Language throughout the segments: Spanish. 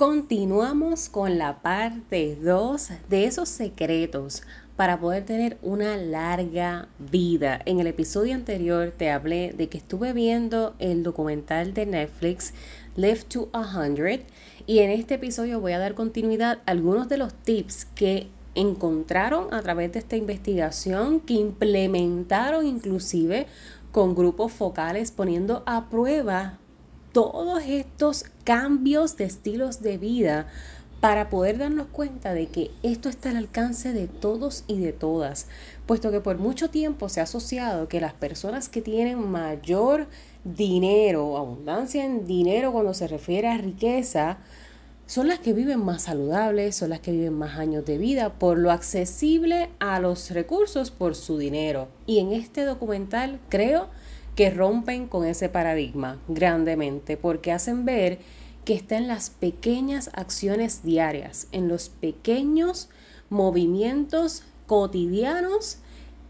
Continuamos con la parte 2 de esos secretos para poder tener una larga vida. En el episodio anterior te hablé de que estuve viendo el documental de Netflix Live to 100 y en este episodio voy a dar continuidad a algunos de los tips que encontraron a través de esta investigación que implementaron inclusive con grupos focales poniendo a prueba todos estos cambios de estilos de vida para poder darnos cuenta de que esto está al alcance de todos y de todas, puesto que por mucho tiempo se ha asociado que las personas que tienen mayor dinero, abundancia en dinero cuando se refiere a riqueza, son las que viven más saludables, son las que viven más años de vida por lo accesible a los recursos por su dinero. Y en este documental creo que rompen con ese paradigma grandemente porque hacen ver que está en las pequeñas acciones diarias, en los pequeños movimientos cotidianos,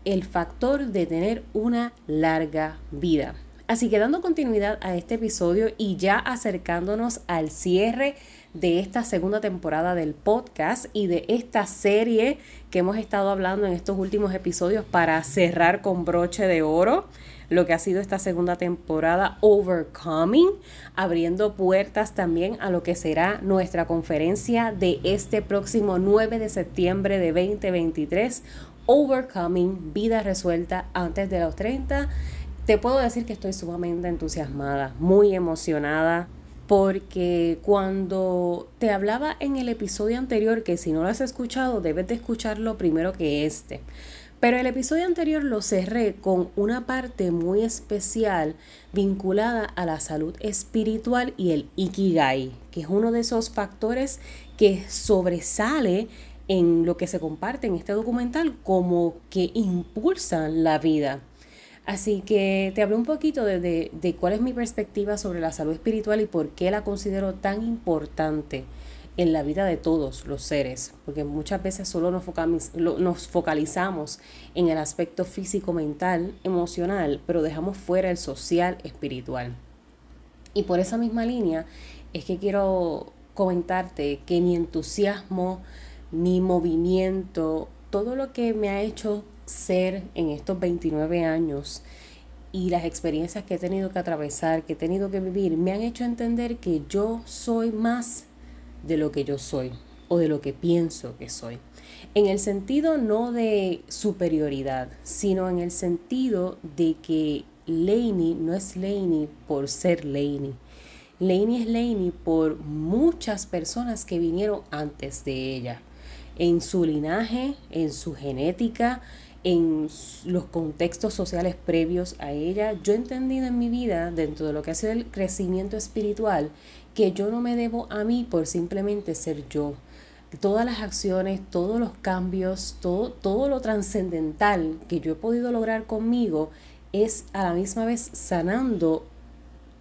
el factor de tener una larga vida. Así que dando continuidad a este episodio y ya acercándonos al cierre de esta segunda temporada del podcast y de esta serie que hemos estado hablando en estos últimos episodios para cerrar con broche de oro lo que ha sido esta segunda temporada Overcoming, abriendo puertas también a lo que será nuestra conferencia de este próximo 9 de septiembre de 2023, Overcoming, vida resuelta antes de los 30. Te puedo decir que estoy sumamente entusiasmada, muy emocionada, porque cuando te hablaba en el episodio anterior, que si no lo has escuchado, debes de escucharlo primero que este. Pero el episodio anterior lo cerré con una parte muy especial vinculada a la salud espiritual y el ikigai, que es uno de esos factores que sobresale en lo que se comparte en este documental como que impulsan la vida. Así que te hablé un poquito de, de cuál es mi perspectiva sobre la salud espiritual y por qué la considero tan importante en la vida de todos los seres, porque muchas veces solo nos, focalizamos en el aspecto físico, mental, emocional, pero dejamos fuera el social, espiritual. Y por esa misma línea es que quiero comentarte que mi entusiasmo, mi movimiento, todo lo que me ha hecho ser en estos 29 años y las experiencias que he tenido que atravesar, que he tenido que vivir, me han hecho entender que yo soy más de lo que yo soy o de lo que pienso que soy. En el sentido no de superioridad, sino en el sentido de que Laney no es Laney por ser Laney. Laney es Laney por muchas personas que vinieron antes de ella, en su linaje, en su genética, en los contextos sociales previos a ella. Yo he entendido en mi vida, dentro de lo que ha sido el crecimiento espiritual, que yo no me debo a mí por simplemente ser yo. Todas las acciones, todos los cambios, todo, todo lo trascendental que yo he podido lograr conmigo es a la misma vez sanando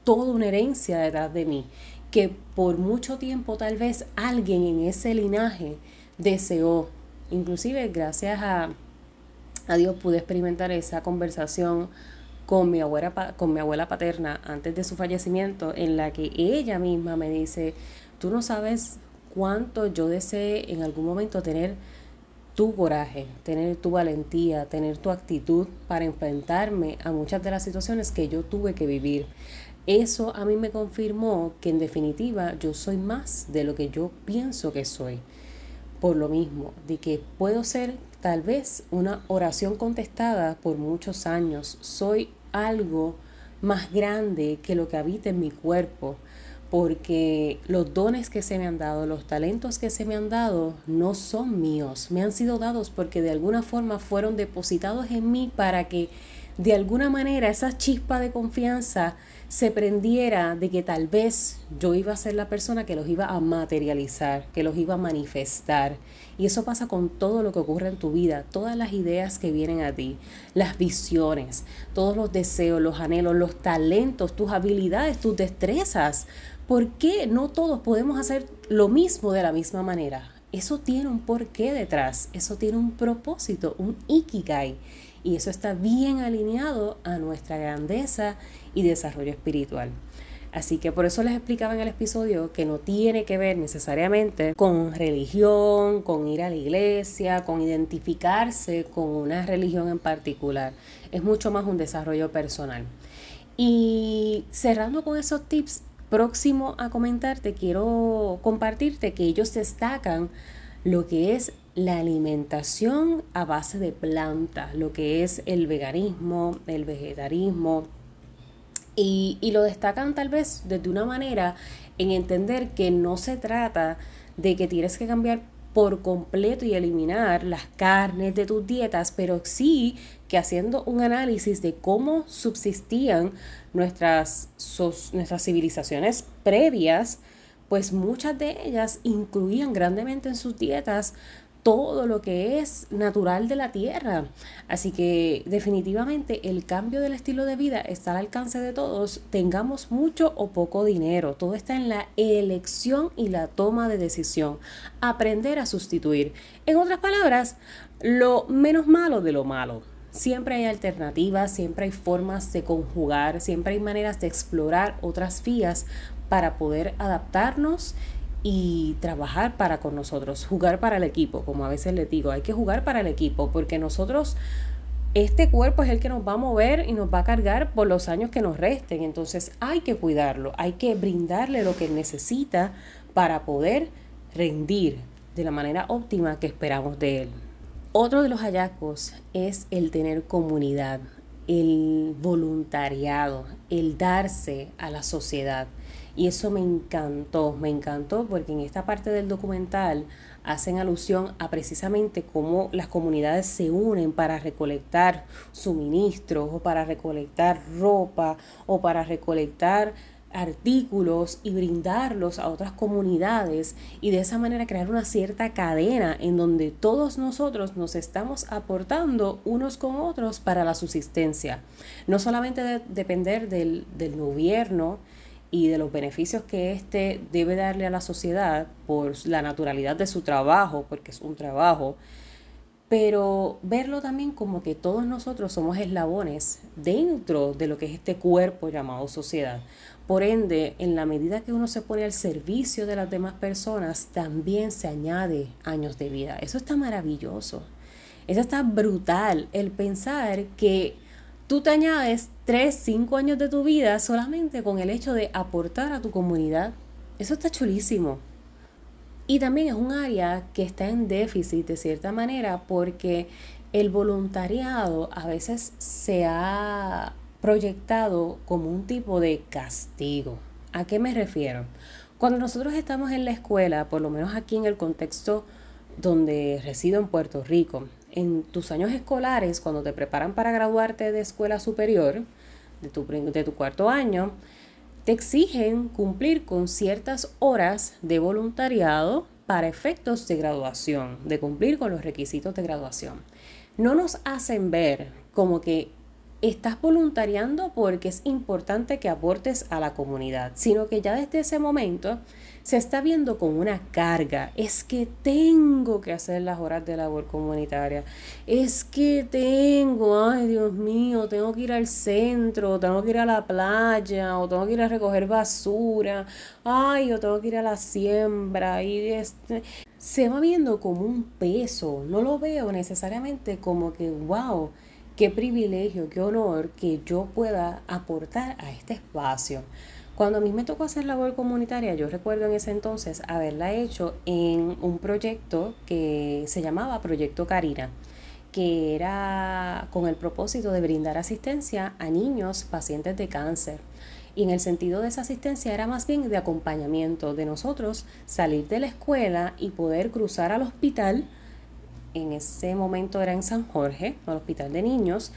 toda una herencia detrás de mí, que por mucho tiempo tal vez alguien en ese linaje deseó. Inclusive gracias a, a Dios pude experimentar esa conversación con mi, abuela, con mi abuela paterna antes de su fallecimiento, en la que ella misma me dice, tú no sabes cuánto yo deseé en algún momento tener tu coraje, tener tu valentía, tener tu actitud para enfrentarme a muchas de las situaciones que yo tuve que vivir. Eso a mí me confirmó que en definitiva yo soy más de lo que yo pienso que soy. Por lo mismo, de que puedo ser tal vez una oración contestada por muchos años. Soy algo más grande que lo que habita en mi cuerpo, porque los dones que se me han dado, los talentos que se me han dado, no son míos, me han sido dados porque de alguna forma fueron depositados en mí para que de alguna manera esa chispa de confianza se prendiera de que tal vez yo iba a ser la persona que los iba a materializar, que los iba a manifestar. Y eso pasa con todo lo que ocurre en tu vida, todas las ideas que vienen a ti, las visiones, todos los deseos, los anhelos, los talentos, tus habilidades, tus destrezas. ¿Por qué no todos podemos hacer lo mismo de la misma manera? Eso tiene un porqué detrás, eso tiene un propósito, un ikigai. Y eso está bien alineado a nuestra grandeza y desarrollo espiritual. Así que por eso les explicaba en el episodio que no tiene que ver necesariamente con religión, con ir a la iglesia, con identificarse con una religión en particular. Es mucho más un desarrollo personal. Y cerrando con esos tips, próximo a comentarte, quiero compartirte que ellos destacan lo que es la alimentación a base de plantas, lo que es el veganismo, el vegetarismo, y, y, lo destacan tal vez desde una manera en entender que no se trata de que tienes que cambiar por completo y eliminar las carnes de tus dietas, pero sí que haciendo un análisis de cómo subsistían nuestras, nuestras civilizaciones previas, pues muchas de ellas incluían grandemente en sus dietas todo lo que es natural de la tierra. Así que definitivamente el cambio del estilo de vida está al alcance de todos, tengamos mucho o poco dinero. Todo está en la elección y la toma de decisión. Aprender a sustituir. En otras palabras, lo menos malo de lo malo. Siempre hay alternativas, siempre hay formas de conjugar, siempre hay maneras de explorar otras vías para poder adaptarnos y trabajar para con nosotros, jugar para el equipo, como a veces les digo, hay que jugar para el equipo porque nosotros, este cuerpo es el que nos va a mover y nos va a cargar por los años que nos resten, entonces hay que cuidarlo, hay que brindarle lo que necesita para poder rendir de la manera óptima que esperamos de él. Otro de los hallazgos es el tener comunidad, el voluntariado, el darse a la sociedad. Y eso me encantó, me encantó porque en esta parte del documental hacen alusión a precisamente cómo las comunidades se unen para recolectar suministros o para recolectar ropa o para recolectar artículos y brindarlos a otras comunidades y de esa manera crear una cierta cadena en donde todos nosotros nos estamos aportando unos con otros para la subsistencia. No solamente depender del, del gobierno, y de los beneficios que éste debe darle a la sociedad por la naturalidad de su trabajo, porque es un trabajo, pero verlo también como que todos nosotros somos eslabones dentro de lo que es este cuerpo llamado sociedad. Por ende, en la medida que uno se pone al servicio de las demás personas, también se añade años de vida. Eso está maravilloso. Eso está brutal, el pensar que tú te añades 3, 5 años de tu vida solamente con el hecho de aportar a tu comunidad. Eso está chulísimo. Y también es un área que está en déficit de cierta manera porque el voluntariado a veces se ha proyectado como un tipo de castigo. ¿A qué me refiero? Cuando nosotros estamos en la escuela, por lo menos aquí en el contexto donde resido en Puerto Rico, en tus años escolares, cuando te preparan para graduarte de escuela superior, de tu, cuarto año, te exigen cumplir con ciertas horas de voluntariado para efectos de graduación, de cumplir con los requisitos de graduación. No nos hacen ver como que estás voluntariando porque es importante que aportes a la comunidad, sino que ya desde ese momento se está viendo con una carga. Es que tengo que hacer las horas de labor comunitaria. Es que tengo, ay Dios mío, tengo que ir al centro, tengo que ir a la playa, o tengo que ir a recoger basura, ay, o tengo que ir a la siembra. Y este, se va viendo como un peso. No lo veo necesariamente como que, wow Qué privilegio, qué honor que yo pueda aportar a este espacio. Cuando a mí me tocó hacer labor comunitaria, yo recuerdo en ese entonces haberla hecho en un proyecto que se llamaba Proyecto Karina, que era con el propósito de brindar asistencia a niños pacientes de cáncer. Y en el sentido de esa asistencia era más bien de acompañamiento de nosotros salir de la escuela y poder cruzar al hospital en ese momento era en San Jorge, el Hospital de Niños,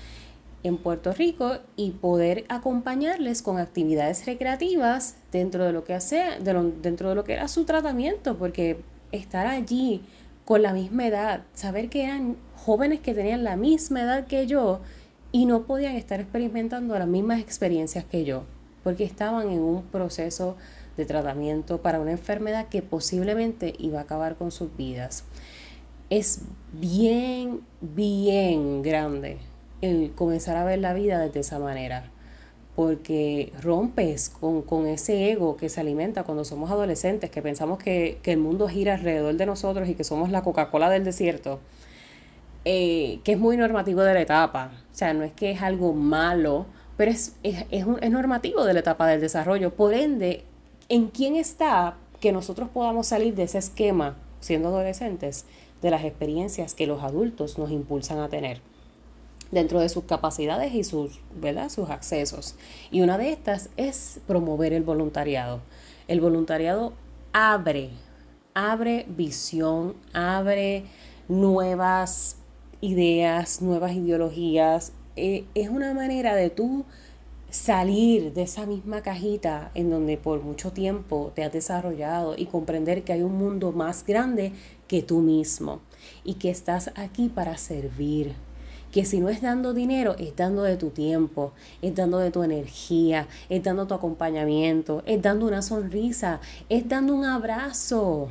en Puerto Rico, y poder acompañarles con actividades recreativas dentro de lo que hace, dentro de lo que era su tratamiento, porque estar allí con la misma edad, saber que eran jóvenes que tenían la misma edad que yo y no podían estar experimentando las mismas experiencias que yo, porque estaban en un proceso de tratamiento para una enfermedad que posiblemente iba a acabar con sus vidas. Es bien, bien grande el comenzar a ver la vida desde esa manera. porque rompes con, ese ego que se alimenta cuando somos adolescentes, que pensamos que, el mundo gira alrededor de nosotros y que somos la Coca-Cola del desierto, eh, que es muy normativo de la etapa. O sea, no es que es algo malo, pero es, es, es, es normativo de la etapa del desarrollo. Por ende, ¿en quién está que nosotros podamos salir de ese esquema siendo adolescentes de las experiencias que los adultos nos impulsan a tener? Dentro de sus capacidades y sus, ¿verdad? sus accesos. Y una de estas es promover el voluntariado. El voluntariado abre, abre visión, abre nuevas ideas, nuevas ideologías. Eh, es una manera de tú salir de esa misma cajita en donde por mucho tiempo te has desarrollado y comprender que hay un mundo más grande que tú mismo y que estás aquí para servir, que si no es dando dinero, es dando de tu tiempo, es dando de tu energía, es dando tu acompañamiento, es dando una sonrisa, es dando un abrazo.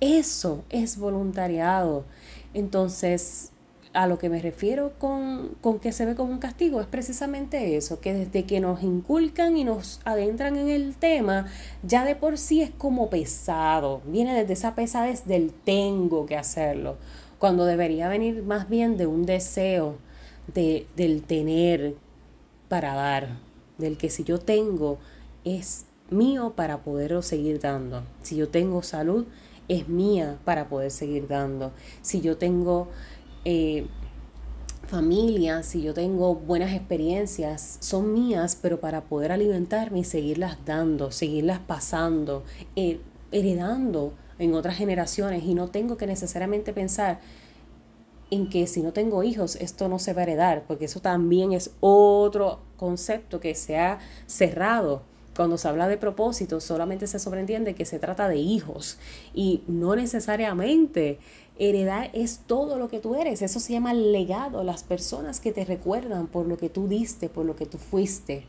Eso es voluntariado. Entonces, a lo que me refiero con, con, que se ve como un castigo es precisamente eso, que desde que nos inculcan y nos adentran en el tema, ya de por sí es como pesado, viene desde esa pesadez del tengo que hacerlo cuando debería venir más bien de un deseo de, del tener para dar, del que si yo tengo es mío para poderlo seguir dando. Si yo tengo salud, es mía para poder seguir dando. Si yo tengo eh, familia, si yo tengo buenas experiencias, son mías, pero para poder alimentarme y seguirlas dando, seguirlas pasando, eh, heredando en otras generaciones y no tengo que necesariamente pensar en que si no tengo hijos esto no se va a heredar, porque eso también es otro concepto que se ha cerrado. Cuando se habla de propósito, solamente se sobreentiende que se trata de hijos y no necesariamente heredar es todo lo que tú eres. Eso se llama legado, las personas que te recuerdan por lo que tú diste, por lo que tú fuiste.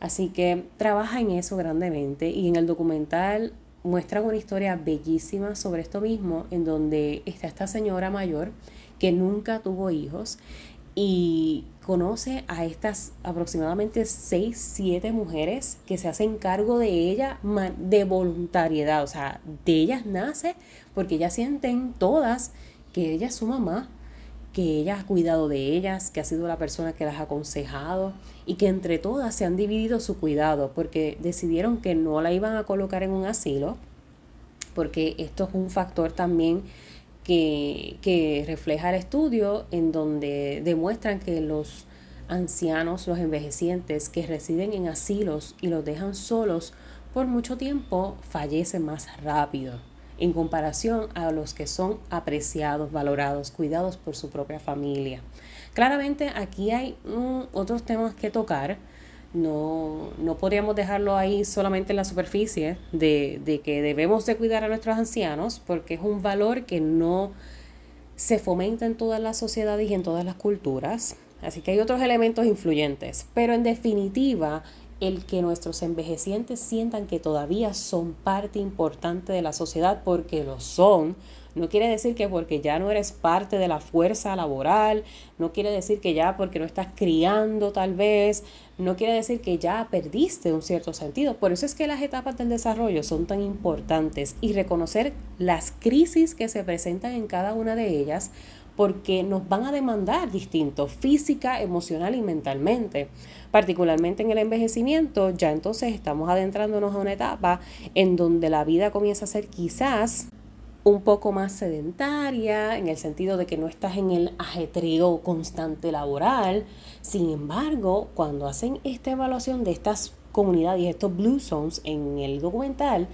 Así que trabaja en eso grandemente y en el documental muestran una historia bellísima sobre esto mismo, en donde está esta señora mayor que nunca tuvo hijos y conoce a estas aproximadamente 6, 7 mujeres que se hacen cargo de ella de voluntariedad, o sea, de ellas nace porque ellas sienten todas que ella es su mamá, que ella ha cuidado de ellas, que ha sido la persona que las ha aconsejado y que entre todas se han dividido su cuidado porque decidieron que no la iban a colocar en un asilo, porque esto es un factor también que, que refleja el estudio en donde demuestran que los ancianos, los envejecientes que residen en asilos y los dejan solos por mucho tiempo fallecen más rápido en comparación a los que son apreciados, valorados, cuidados por su propia familia. Claramente aquí hay otros temas que tocar. No, no podríamos dejarlo ahí solamente en la superficie de, de que debemos de cuidar a nuestros ancianos porque es un valor que no se fomenta en todas las sociedades y en todas las culturas. Así que hay otros elementos influyentes. Pero en definitiva, el que nuestros envejecientes sientan que todavía son parte importante de la sociedad porque lo son, no quiere decir que porque ya no eres parte de la fuerza laboral, no quiere decir que ya porque no estás criando tal vez, no quiere decir que ya perdiste un cierto sentido. Por eso es que las etapas del desarrollo son tan importantes y reconocer las crisis que se presentan en cada una de ellas porque nos van a demandar distinto, física, emocional y mentalmente. Particularmente en el envejecimiento, ya entonces estamos adentrándonos a una etapa en donde la vida comienza a ser quizás un poco más sedentaria, en el sentido de que no estás en el ajetreo constante laboral. Sin embargo, cuando hacen esta evaluación de estas comunidades estos blue zones en el documental,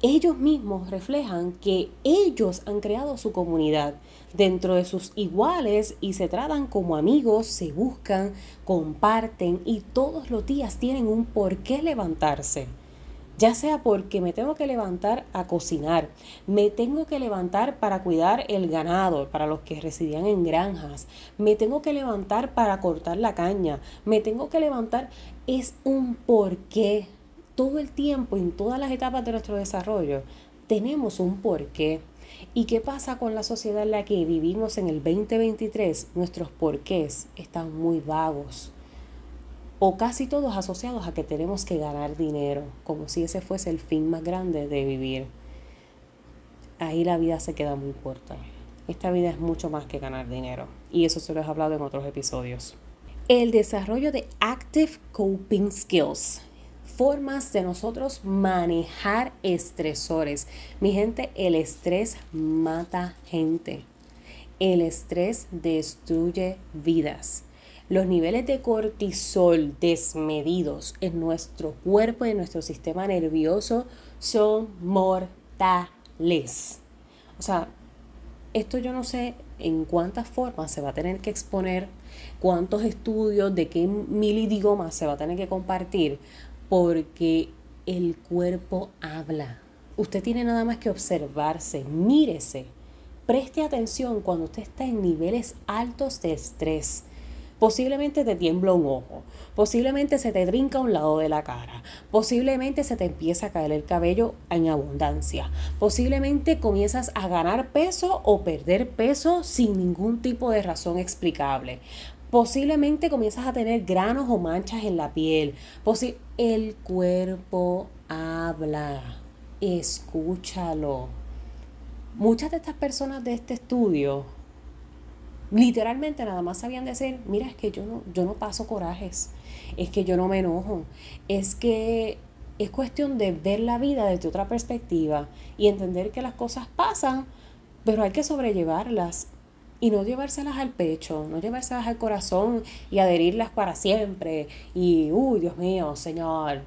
ellos mismos reflejan que ellos han creado su comunidad dentro de sus iguales y se tratan como amigos, se buscan, comparten y todos los días tienen un por qué levantarse. Ya sea porque me tengo que levantar a cocinar, me tengo que levantar para cuidar el ganado, para los que residían en granjas, me tengo que levantar para cortar la caña, me tengo que levantar, es un porqué todo el tiempo, en todas las etapas de nuestro desarrollo, tenemos un porqué. ¿Y qué pasa con la sociedad en la que vivimos en el 2023? Nuestros porqués están muy vagos. o casi todos asociados a que tenemos que ganar dinero, como si ese fuese el fin más grande de vivir. Ahí la vida se queda muy corta. Esta vida es mucho más que ganar dinero y eso se lo he hablado en otros episodios. El desarrollo de Active Coping Skills formas de nosotros manejar estresores. Mi gente, el estrés mata gente. El estrés destruye vidas. Los niveles de cortisol desmedidos en nuestro cuerpo y en nuestro sistema nervioso son mortales. O sea, esto yo no sé en cuántas formas se va a tener que exponer, cuántos estudios, de qué mil idiomas se va a tener que compartir, porque el cuerpo habla. Usted tiene nada más que observarse, mírese, preste atención cuando usted está en niveles altos de estrés. Posiblemente te tiembla un ojo, posiblemente se te trinca un lado de la cara, posiblemente se te empieza a caer el cabello en abundancia, posiblemente comienzas a ganar peso o perder peso sin ningún tipo de razón explicable, Posiblemente comienzas a tener granos o manchas en la piel. el cuerpo habla. Escúchalo. Muchas de estas personas de este estudio literalmente nada más sabían decir, mira, es que yo no, yo no paso corajes, es que yo no me enojo, es que es cuestión de ver la vida desde otra perspectiva y entender que las cosas pasan, pero hay que sobrellevarlas y no llevárselas al pecho, no llevárselas al corazón y adherirlas para siempre. Y, uy, Dios mío, Señor.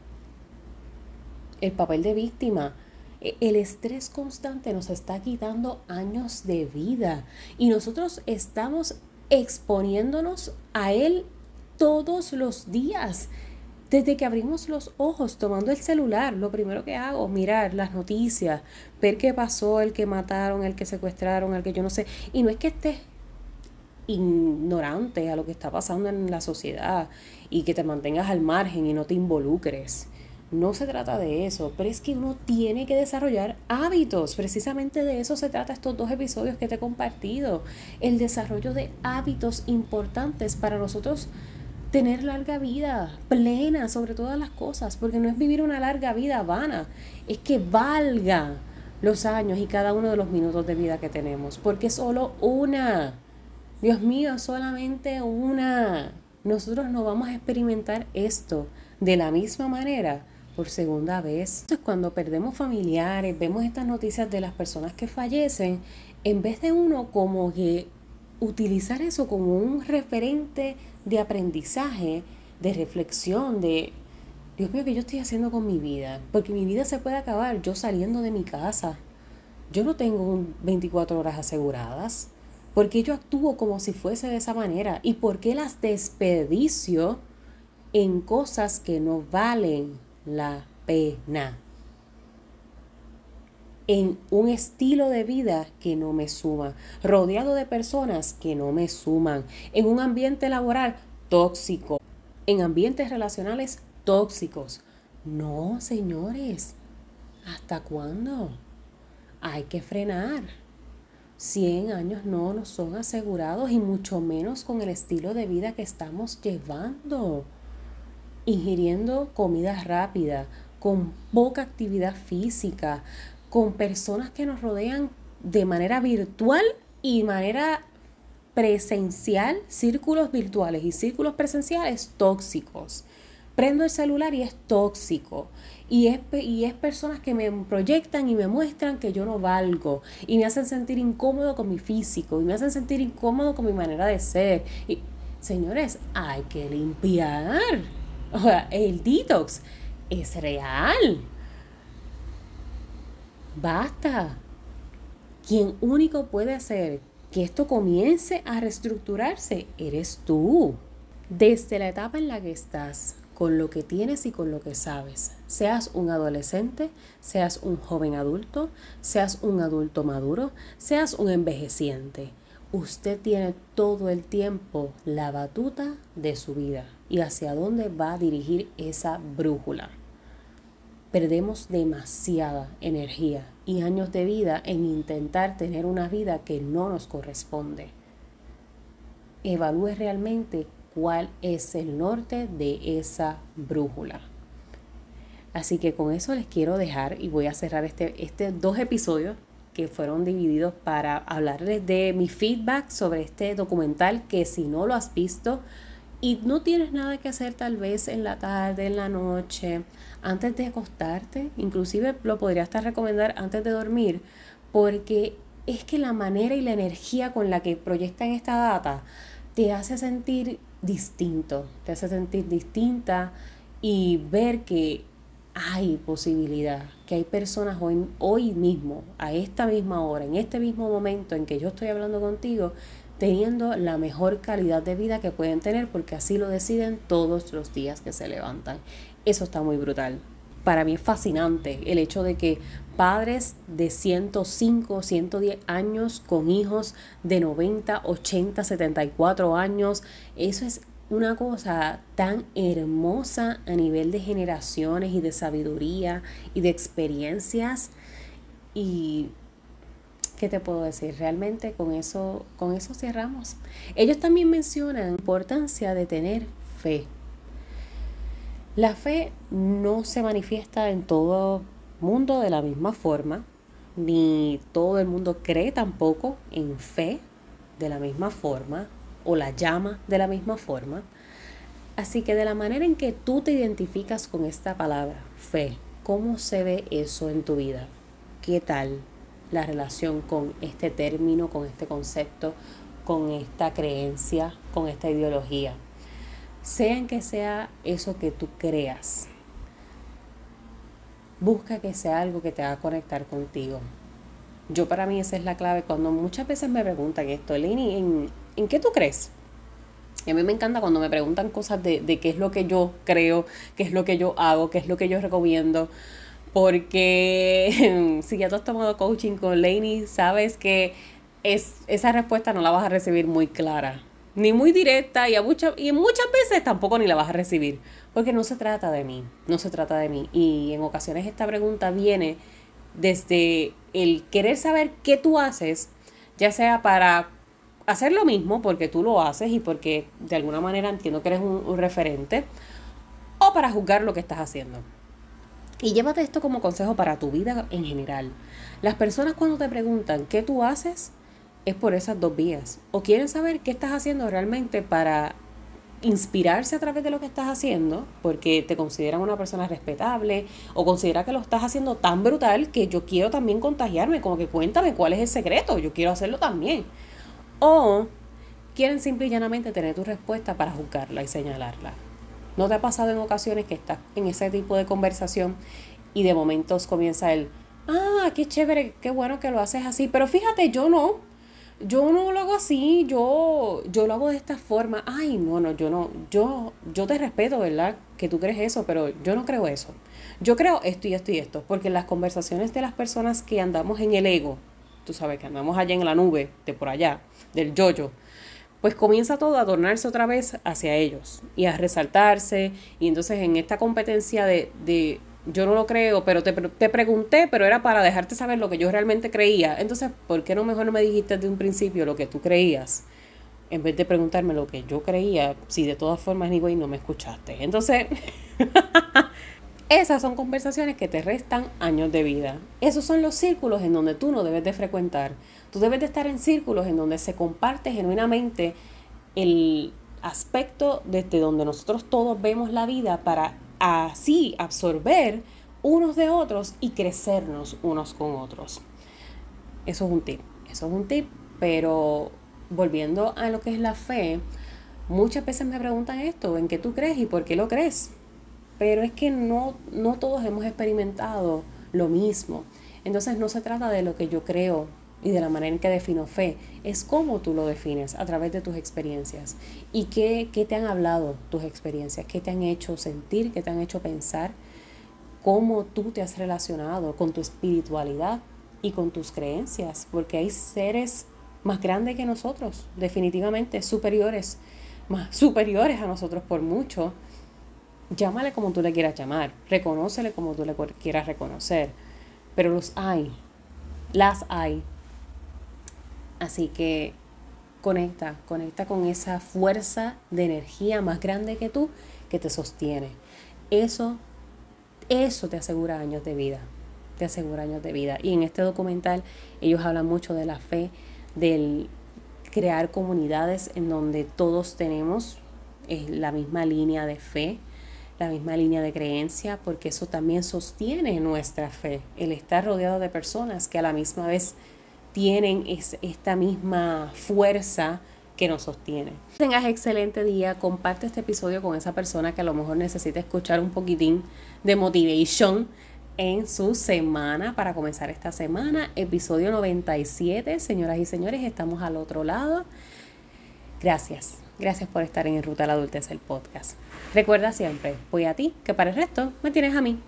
El papel de víctima. E, el estrés constante nos está quitando años de vida y nosotros estamos exponiéndonos a él todos los días. Desde que abrimos los ojos, tomando el celular, lo primero que hago, mirar las noticias, ver qué pasó, el que mataron, el que secuestraron, el que yo no sé. Y no es que estés ignorante a lo que está pasando en la sociedad y que te mantengas al margen y no te involucres. No se trata de eso, pero es que uno tiene que desarrollar hábitos. Precisamente de eso se trata estos dos episodios que te he compartido. El desarrollo de hábitos importantes para nosotros tener larga vida, plena sobre todas las cosas, porque no es vivir una larga vida vana, es que valga los años y cada uno de los minutos de vida que tenemos, porque solo una. Dios mío, solamente una. Nosotros no vamos a experimentar esto de la misma manera por segunda vez. Entonces, cuando perdemos familiares, vemos estas noticias de las personas que fallecen, en vez de uno como que utilizar eso como un referente de aprendizaje, de reflexión, de, Dios mío, ¿qué yo estoy haciendo con mi vida? Porque mi vida se puede acabar yo saliendo de mi casa. Yo no tengo 24 horas aseguradas. ¿Por qué yo actúo como si fuese de esa manera? ¿Y por qué las desperdicio en cosas que no valen la pena? En un estilo de vida que no me suma, rodeado de personas que no me suman, en un ambiente laboral tóxico, en ambientes relacionales tóxicos. No, señores, ¿hasta cuándo? Hay que frenar. 100 años no nos son asegurados y mucho menos con el estilo de vida que estamos llevando. Ingiriendo comida rápida, con poca actividad física, con personas que nos rodean de manera virtual y manera presencial, círculos virtuales y círculos presenciales tóxicos. Prendo el celular y es tóxico. Y es, y es personas que me proyectan y me muestran que yo no valgo. Y me hacen sentir incómodo con mi físico. Y me hacen sentir incómodo con mi manera de ser. Y, señores, hay que limpiar. O sea, el detox es real. Basta. Quien único puede hacer que esto comience a reestructurarse eres tú. Desde la etapa en la que estás, con lo que tienes y con lo que sabes, seas un adolescente, seas un joven adulto, seas un adulto maduro, seas un envejeciente, usted tiene todo el tiempo la batuta de su vida y hacia dónde va a dirigir esa brújula perdemos demasiada energía y años de vida en intentar tener una vida que no nos corresponde. Evalúe realmente cuál es el norte de esa brújula. Así que con eso les quiero dejar y voy a cerrar este, este dos episodios que fueron divididos para hablarles de mi feedback sobre este documental que si no lo has visto y no tienes nada que hacer tal vez en la tarde, en la noche, antes de acostarte, inclusive lo podría hasta recomendar antes de dormir, porque es que la manera y la energía con la que proyectan esta data te hace sentir distinto, te hace sentir distinta y ver que hay posibilidad, que hay personas hoy, hoy mismo, a esta misma hora, en este mismo momento en que yo estoy hablando contigo, teniendo la mejor calidad de vida que pueden tener porque así lo deciden todos los días que se levantan. Eso está muy brutal. Para mí es fascinante el hecho de que padres de 105, 110 años con hijos de 90, 80, 74 años, eso es una cosa tan hermosa a nivel de generaciones y de sabiduría y de experiencias. Y ¿qué te puedo decir? Realmente con eso, con eso cerramos. Ellos también mencionan la importancia de tener fe. La fe no se manifiesta en todo mundo de la misma forma, ni todo el mundo cree tampoco en fe de la misma forma o la llama de la misma forma. Así que de la manera en que tú te identificas con esta palabra, fe, ¿cómo se ve eso en tu vida? ¿Qué tal la relación con este término, con este concepto, con esta creencia, con esta ideología? Sea que sea eso que tú creas, busca que sea algo que te haga conectar contigo. Yo para mí esa es la clave. Cuando muchas veces me preguntan esto, Eleni, ¿en, ¿en qué tú crees? Y a mí me encanta cuando me preguntan cosas de, de, qué es lo que yo creo, qué es lo que yo hago, qué es lo que yo recomiendo. Porque si ya tú has tomado coaching con Lainey, sabes que es, esa respuesta no la vas a recibir muy clara, ni muy directa, y, a muchas y muchas veces tampoco ni la vas a recibir. Porque no se trata de mí, no se trata de mí. Y en ocasiones esta pregunta viene desde el querer saber qué tú haces, ya sea para hacer lo mismo porque tú lo haces y porque de alguna manera entiendo que eres un, referente, o para juzgar lo que estás haciendo. Y llévate esto como consejo para tu vida en general. Las personas cuando te preguntan qué tú haces, es por esas dos vías. O quieren saber qué estás haciendo realmente para inspirarse a través de lo que estás haciendo, porque te consideran una persona respetable o considera que lo estás haciendo tan brutal que yo quiero también contagiarme, como que cuéntame cuál es el secreto, yo quiero hacerlo también. O quieren simple y llanamente tener tu respuesta para juzgarla y señalarla. ¿No te ha pasado en ocasiones que estás en ese tipo de conversación y de momentos comienza el, ah, qué chévere, qué bueno que lo haces así, pero fíjate, yo no, yo no lo hago así, yo, yo lo hago de esta forma. Ay, no, no, yo no, yo, yo te respeto, ¿verdad? Que tú crees eso, pero yo no creo eso. Yo creo esto y esto y esto, porque las conversaciones de las personas que andamos en el ego, tú sabes que andamos allá en la nube, de por allá, del yoyo, pues comienza todo a tornarse otra vez hacia ellos y a resaltarse. Y entonces en esta competencia de, de yo no lo creo, pero te, te, pregunté, pero era para dejarte saber lo que yo realmente creía. Entonces, ¿por qué no mejor no me dijiste desde un principio lo que tú creías? En vez de preguntarme lo que yo creía, si de todas formas, ni güey, no me escuchaste. Entonces, esas son conversaciones que te restan años de vida. Esos son los círculos en donde tú no debes de frecuentar. Tú debes de estar en círculos en donde se comparte genuinamente el aspecto desde donde nosotros todos vemos la vida para así absorber unos de otros y crecernos unos con otros. Eso es un tip, eso es un tip, pero volviendo a lo que es la fe, muchas veces me preguntan esto, ¿en qué tú crees y por qué lo crees? Pero es que no, no todos hemos experimentado lo mismo. Entonces no se trata de lo que yo creo y de la manera en que defino fe, es cómo tú lo defines a través de tus experiencias. Y qué, qué, te han hablado tus experiencias, qué te han hecho sentir, qué te han hecho pensar, cómo tú te has relacionado con tu espiritualidad y con tus creencias, porque hay seres más grandes que nosotros, definitivamente superiores, más superiores a nosotros por mucho. Llámale como tú le quieras llamar, reconócele como tú le quieras reconocer, pero los hay, las hay Así que conecta, conecta con esa fuerza de energía más grande que tú que te sostiene. Eso, eso te asegura años de vida, te asegura años de vida. Y en este documental ellos hablan mucho de la fe, del crear comunidades en donde todos tenemos eh, la misma línea de fe, la misma línea de creencia, porque eso también sostiene nuestra fe, el estar rodeado de personas que a la misma vez tienen esta misma fuerza que nos sostiene. Tengas excelente día, comparte este episodio con esa persona que a lo mejor necesita escuchar un poquitín de motivation en su semana para comenzar esta semana. Episodio 97, señoras y señores, estamos al otro lado. Gracias, gracias por estar en Ruta a la Adultez, el podcast. Recuerda siempre, voy a ti, que para el resto me tienes a mí.